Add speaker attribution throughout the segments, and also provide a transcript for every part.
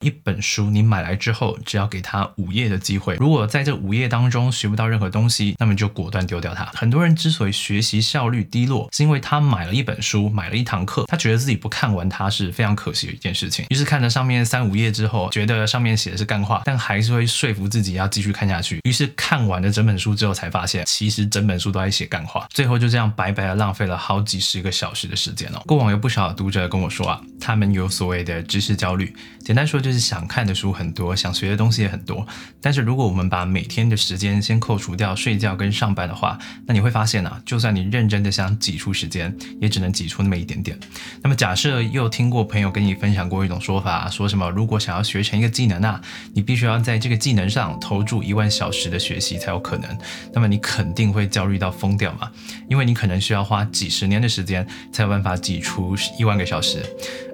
Speaker 1: 一本书你买来之后，只要给他五页的机会，如果在这五页当中学不到任何东西，那么就果断丢掉它。很多人之所以学习效率低落，是因为他买了一本书，买了一堂课，他觉得自己不看完它是非常可惜的一件事情。于是看了上面三五页之后，觉得上面写的是干话，但还是会说服自己要继续看下去。于是看完了整本书之后，才发现其实整本书都在写干话，最后就这样白白的浪费了好几十个小时的时间哦。过往有不少读者跟我说啊，他们有所谓的知识焦虑，简单说就是想看的书。很多想学的东西也很多，但是如果我们把每天的时间先扣除掉睡觉跟上班的话，那你会发现啊，就算你认真的想挤出时间，也只能挤出那么一点点。那么假设又听过朋友跟你分享过一种说法，说什么如果想要学成一个技能啊，你必须要在这个技能上投注一万小时的学习才有可能。那么你肯定会焦虑到疯掉嘛，因为你可能需要花几十年的时间才有办法挤出一万个小时，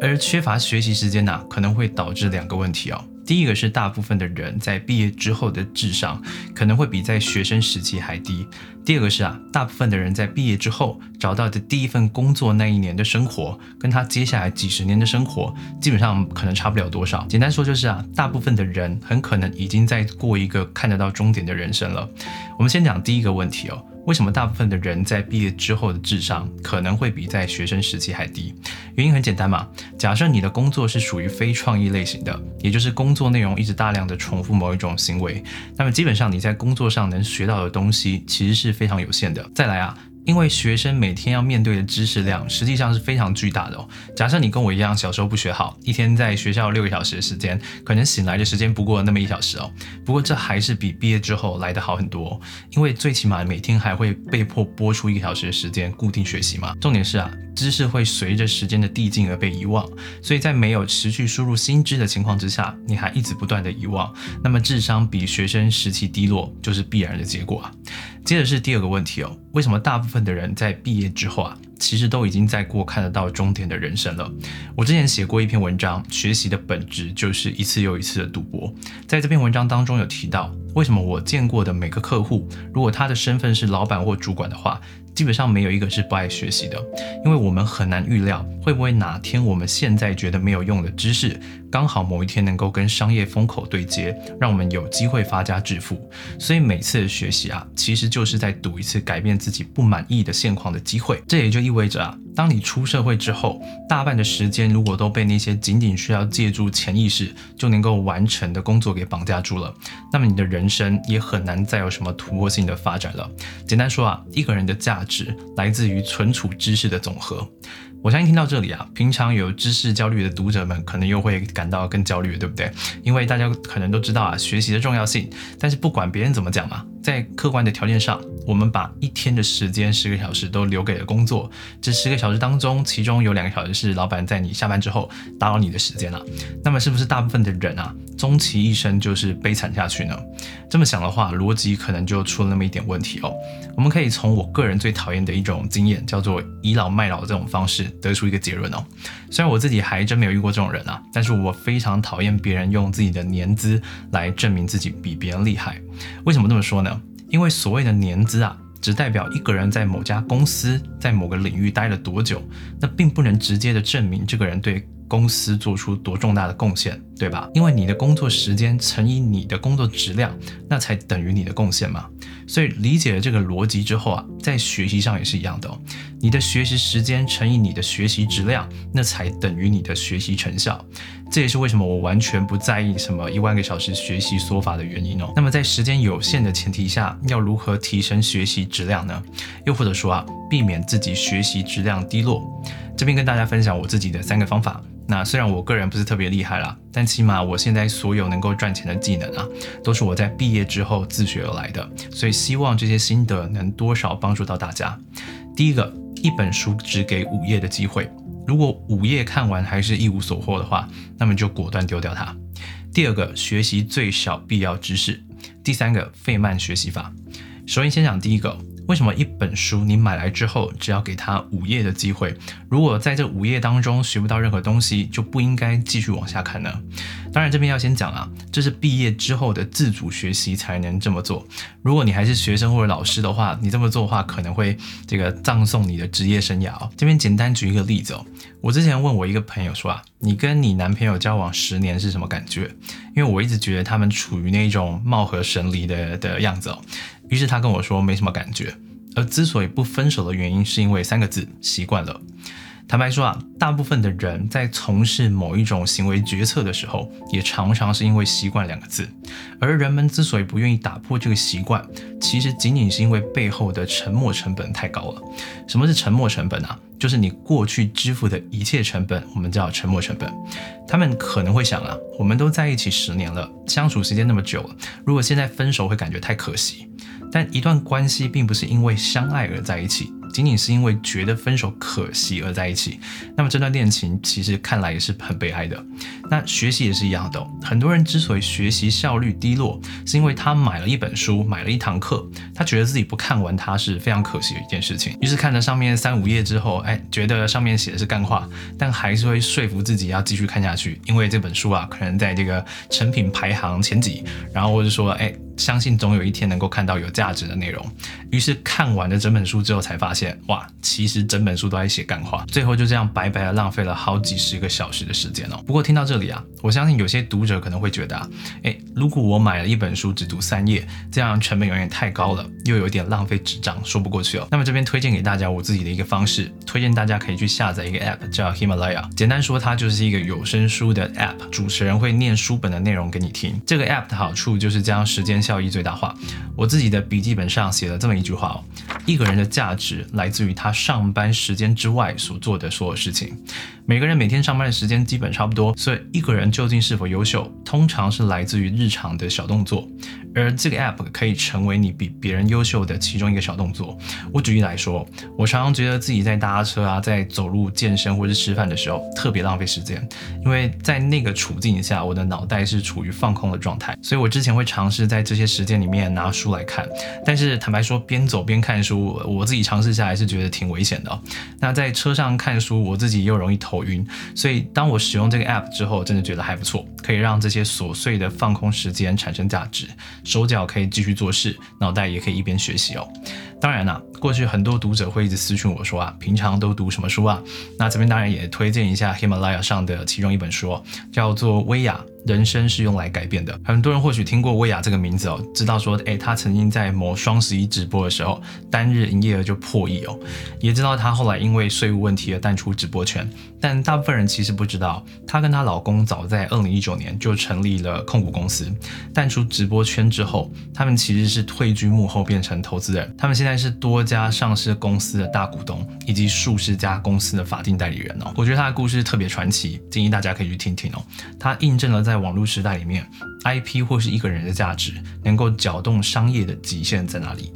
Speaker 1: 而缺乏学习时间呢，可能会导致两个问题哦。第一个是大部分的人在毕业之后的智商可能会比在学生时期还低。第二个是啊，大部分的人在毕业之后找到的第一份工作那一年的生活，跟他接下来几十年的生活基本上可能差不了多少。简单说就是啊，大部分的人很可能已经在过一个看得到终点的人生了。我们先讲第一个问题哦。为什么大部分的人在毕业之后的智商可能会比在学生时期还低？原因很简单嘛。假设你的工作是属于非创意类型的，也就是工作内容一直大量的重复某一种行为，那么基本上你在工作上能学到的东西其实是非常有限的。再来啊。因为学生每天要面对的知识量实际上是非常巨大的哦。假设你跟我一样，小时候不学好，一天在学校六个小时的时间，可能醒来的时间不过那么一小时哦。不过这还是比毕业之后来的好很多，因为最起码每天还会被迫播出一个小时的时间固定学习嘛。重点是啊。知识会随着时间的递进而被遗忘，所以在没有持续输入新知的情况之下，你还一直不断的遗忘，那么智商比学生时期低落就是必然的结果啊。接着是第二个问题哦，为什么大部分的人在毕业之后啊，其实都已经在过看得到终点的人生了？我之前写过一篇文章，学习的本质就是一次又一次的赌博，在这篇文章当中有提到，为什么我见过的每个客户，如果他的身份是老板或主管的话。基本上没有一个是不爱学习的，因为我们很难预料会不会哪天我们现在觉得没有用的知识，刚好某一天能够跟商业风口对接，让我们有机会发家致富。所以每次的学习啊，其实就是在赌一次改变自己不满意的现况的机会。这也就意意味着啊，当你出社会之后，大半的时间如果都被那些仅仅需要借助潜意识就能够完成的工作给绑架住了，那么你的人生也很难再有什么突破性的发展了。简单说啊，一个人的。价值来自于存储知识的总和。我相信听到这里啊，平常有知识焦虑的读者们可能又会感到更焦虑，对不对？因为大家可能都知道啊，学习的重要性。但是不管别人怎么讲嘛，在客观的条件上，我们把一天的时间十个小时都留给了工作。这十个小时当中，其中有两个小时是老板在你下班之后打扰你的时间了。那么是不是大部分的人啊，终其一生就是悲惨下去呢？这么想的话，逻辑可能就出了那么一点问题哦。我们可以从我个人最讨厌的一种经验，叫做倚老卖老这种方式。得出一个结论哦，虽然我自己还真没有遇过这种人啊，但是我非常讨厌别人用自己的年资来证明自己比别人厉害。为什么这么说呢？因为所谓的年资啊，只代表一个人在某家公司在某个领域待了多久，那并不能直接的证明这个人对。公司做出多重大的贡献，对吧？因为你的工作时间乘以你的工作质量，那才等于你的贡献嘛。所以理解了这个逻辑之后啊，在学习上也是一样的哦。你的学习时间乘以你的学习质量，那才等于你的学习成效。这也是为什么我完全不在意什么一万个小时学习说法的原因哦。那么在时间有限的前提下，要如何提升学习质量呢？又或者说啊，避免自己学习质量低落？这边跟大家分享我自己的三个方法。那虽然我个人不是特别厉害啦，但起码我现在所有能够赚钱的技能啊，都是我在毕业之后自学而来的，所以希望这些心得能多少帮助到大家。第一个，一本书只给五页的机会，如果五页看完还是一无所获的话，那么就果断丢掉它。第二个，学习最少必要知识。第三个，费曼学习法。首先先讲第一个。为什么一本书你买来之后，只要给他五页的机会，如果在这五页当中学不到任何东西，就不应该继续往下看呢？当然，这边要先讲啊，这是毕业之后的自主学习才能这么做。如果你还是学生或者老师的话，你这么做的话，可能会这个葬送你的职业生涯哦。这边简单举一个例子哦，我之前问我一个朋友说啊，你跟你男朋友交往十年是什么感觉？因为我一直觉得他们处于那种貌合神离的的样子哦。于是他跟我说没什么感觉。而之所以不分手的原因，是因为三个字：习惯了。坦白说啊，大部分的人在从事某一种行为决策的时候，也常常是因为习惯两个字。而人们之所以不愿意打破这个习惯，其实仅仅是因为背后的沉没成本太高了。什么是沉没成本啊？就是你过去支付的一切成本，我们叫沉没成本。他们可能会想啊，我们都在一起十年了，相处时间那么久了，如果现在分手会感觉太可惜。但一段关系并不是因为相爱而在一起。仅仅是因为觉得分手可惜而在一起，那么这段恋情其实看来也是很悲哀的。那学习也是一样的，很多人之所以学习效率低落，是因为他买了一本书，买了一堂课，他觉得自己不看完它是非常可惜的一件事情。于是看了上面三五页之后，哎，觉得上面写的是干话，但还是会说服自己要继续看下去，因为这本书啊，可能在这个成品排行前几，然后或者说，哎。相信总有一天能够看到有价值的内容，于是看完了整本书之后，才发现哇，其实整本书都在写干话，最后就这样白白的浪费了好几十个小时的时间哦。不过听到这里啊，我相信有些读者可能会觉得啊，诶，如果我买了一本书只读三页，这样成本有点太高了，又有点浪费纸张，说不过去哦。那么这边推荐给大家我自己的一个方式，推荐大家可以去下载一个 app 叫 Himalaya，简单说它就是一个有声书的 app，主持人会念书本的内容给你听。这个 app 的好处就是将时间。效益最大化。我自己的笔记本上写了这么一句话哦：一个人的价值来自于他上班时间之外所做的所有事情。每个人每天上班的时间基本差不多，所以一个人究竟是否优秀，通常是来自于日常的小动作。而这个 app 可以成为你比别人优秀的其中一个小动作。我举例来说，我常常觉得自己在搭车啊，在走路、健身或是吃饭的时候特别浪费时间，因为在那个处境下，我的脑袋是处于放空的状态。所以我之前会尝试在这些时间里面拿书来看，但是坦白说，边走边看书，我自己尝试下来是觉得挺危险的。那在车上看书，我自己又容易头。晕，所以当我使用这个 app 之后，真的觉得还不错，可以让这些琐碎的放空时间产生价值，手脚可以继续做事，脑袋也可以一边学习哦。当然啦，过去很多读者会一直私信我说啊，平常都读什么书啊？那这边当然也推荐一下喜马拉雅上的其中一本书，叫做《薇娅》。人生是用来改变的。很多人或许听过薇娅这个名字哦，知道说，哎，她曾经在某双十一直播的时候，单日营业额就破亿哦。也知道她后来因为税务问题而淡出直播圈。但大部分人其实不知道，她跟她老公早在二零一九年就成立了控股公司。淡出直播圈之后，他们其实是退居幕后，变成投资人。他们现在是多家上市公司的大股东，以及数十家公司的法定代理人哦。我觉得他的故事特别传奇，建议大家可以去听听哦。他印证了在在网络时代里面，IP 或是一个人的价值能够搅动商业的极限在哪里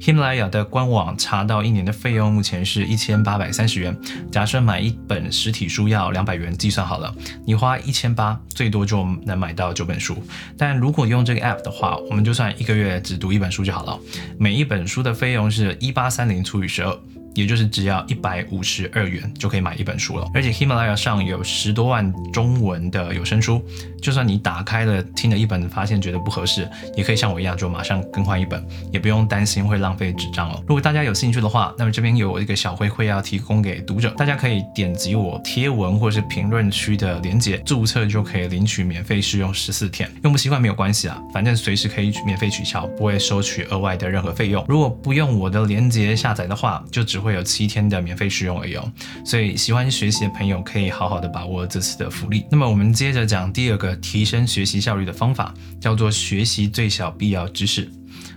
Speaker 1: ？Himalaya 的官网查到一年的费用目前是一千八百三十元。假设买一本实体书要两百元，计算好了，你花一千八，最多就能买到九本书。但如果用这个 App 的话，我们就算一个月只读一本书就好了。每一本书的费用是一八三零除以十二。也就是只要一百五十二元就可以买一本书了，而且 Himalaya 上有十多万中文的有声书，就算你打开了听了一本，发现觉得不合适，也可以像我一样就马上更换一本，也不用担心会浪费纸张哦。如果大家有兴趣的话，那么这边有一个小回馈要提供给读者，大家可以点击我贴文或是评论区的链接，注册就可以领取免费试用十四天，用不习惯没有关系啊，反正随时可以免费取消，不会收取额外的任何费用。如果不用我的链接下载的话，就只会有七天的免费试用而已哦，所以喜欢学习的朋友可以好好的把握这次的福利。那么我们接着讲第二个提升学习效率的方法，叫做学习最小必要知识。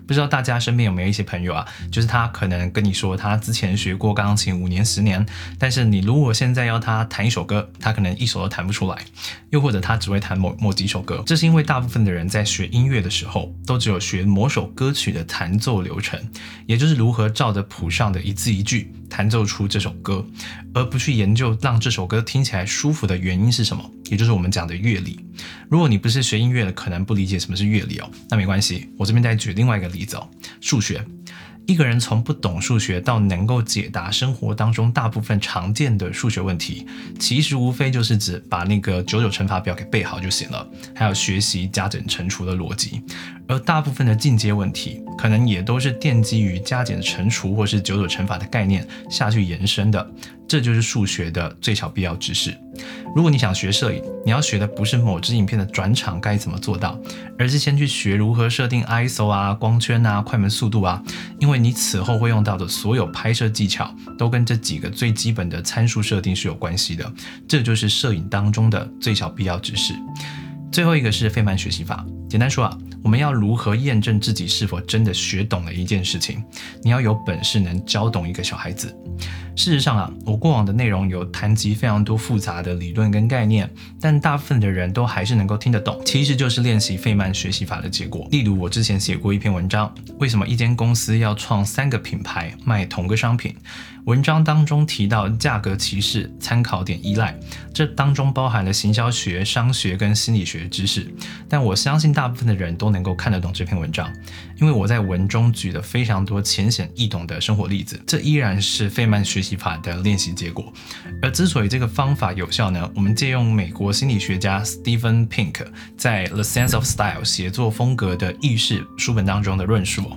Speaker 1: 不知道大家身边有没有一些朋友啊，就是他可能跟你说他之前学过钢琴五年十年，但是你如果现在要他弹一首歌，他可能一首都弹不出来，又或者他只会弹某某几首歌。这是因为大部分的人在学音乐的时候，都只有学某首歌曲的弹奏流程，也就是如何照着谱上的一字一句弹奏出这首歌，而不去研究让这首歌听起来舒服的原因是什么，也就是我们讲的乐理。如果你不是学音乐的，可能不理解什么是乐理哦，那没关系，我这边再举另外一个例子哦，数学。一个人从不懂数学到能够解答生活当中大部分常见的数学问题，其实无非就是指把那个九九乘法表给背好就行了，还有学习加减乘除的逻辑。而大部分的进阶问题，可能也都是奠基于加减乘除或是九九乘法的概念下去延伸的。这就是数学的最小必要知识。如果你想学摄影，你要学的不是某支影片的转场该怎么做到，而是先去学如何设定 ISO 啊、光圈啊、快门速度啊，因为你此后会用到的所有拍摄技巧都跟这几个最基本的参数设定是有关系的。这就是摄影当中的最小必要知识。最后一个是费曼学习法，简单说啊。我们要如何验证自己是否真的学懂了一件事情？你要有本事能教懂一个小孩子。事实上啊，我过往的内容有谈及非常多复杂的理论跟概念，但大部分的人都还是能够听得懂，其实就是练习费曼学习法的结果。例如，我之前写过一篇文章，为什么一间公司要创三个品牌卖同个商品？文章当中提到价格歧视、参考点依赖，这当中包含了行销学、商学跟心理学知识。但我相信大部分的人都能够看得懂这篇文章，因为我在文中举了非常多浅显易懂的生活例子。这依然是费曼学习法的练习结果。而之所以这个方法有效呢，我们借用美国心理学家 Steven Pink 在《The Sense of Style》写作风格的意识书本当中的论述。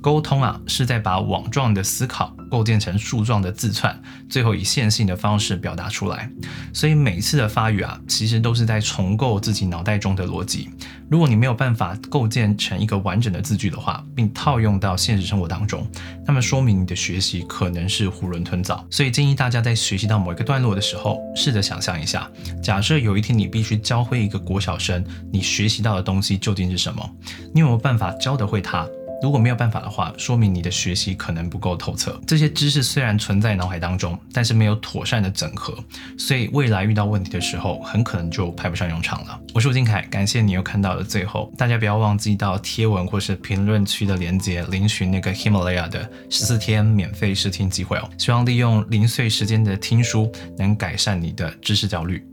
Speaker 1: 沟通啊，是在把网状的思考构建成树状的字串，最后以线性的方式表达出来。所以每次的发语啊，其实都是在重构自己脑袋中的逻辑。如果你没有办法构建成一个完整的字句的话，并套用到现实生活当中，那么说明你的学习可能是囫囵吞枣。所以建议大家在学习到某一个段落的时候，试着想象一下：假设有一天你必须教会一个国小生，你学习到的东西究竟是什么？你有没有办法教得会他？如果没有办法的话，说明你的学习可能不够透彻。这些知识虽然存在脑海当中，但是没有妥善的整合，所以未来遇到问题的时候，很可能就派不上用场了。我是吴金凯，感谢你又看到了最后。大家不要忘记到贴文或是评论区的连接，领取那个 Himalaya 的十四天免费试听机会哦。希望利用零碎时间的听书，能改善你的知识焦虑。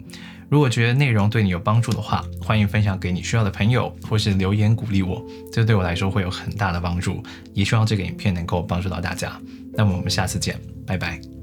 Speaker 1: 如果觉得内容对你有帮助的话，欢迎分享给你需要的朋友，或是留言鼓励我，这对我来说会有很大的帮助。也希望这个影片能够帮助到大家。那么我们下次见，拜拜。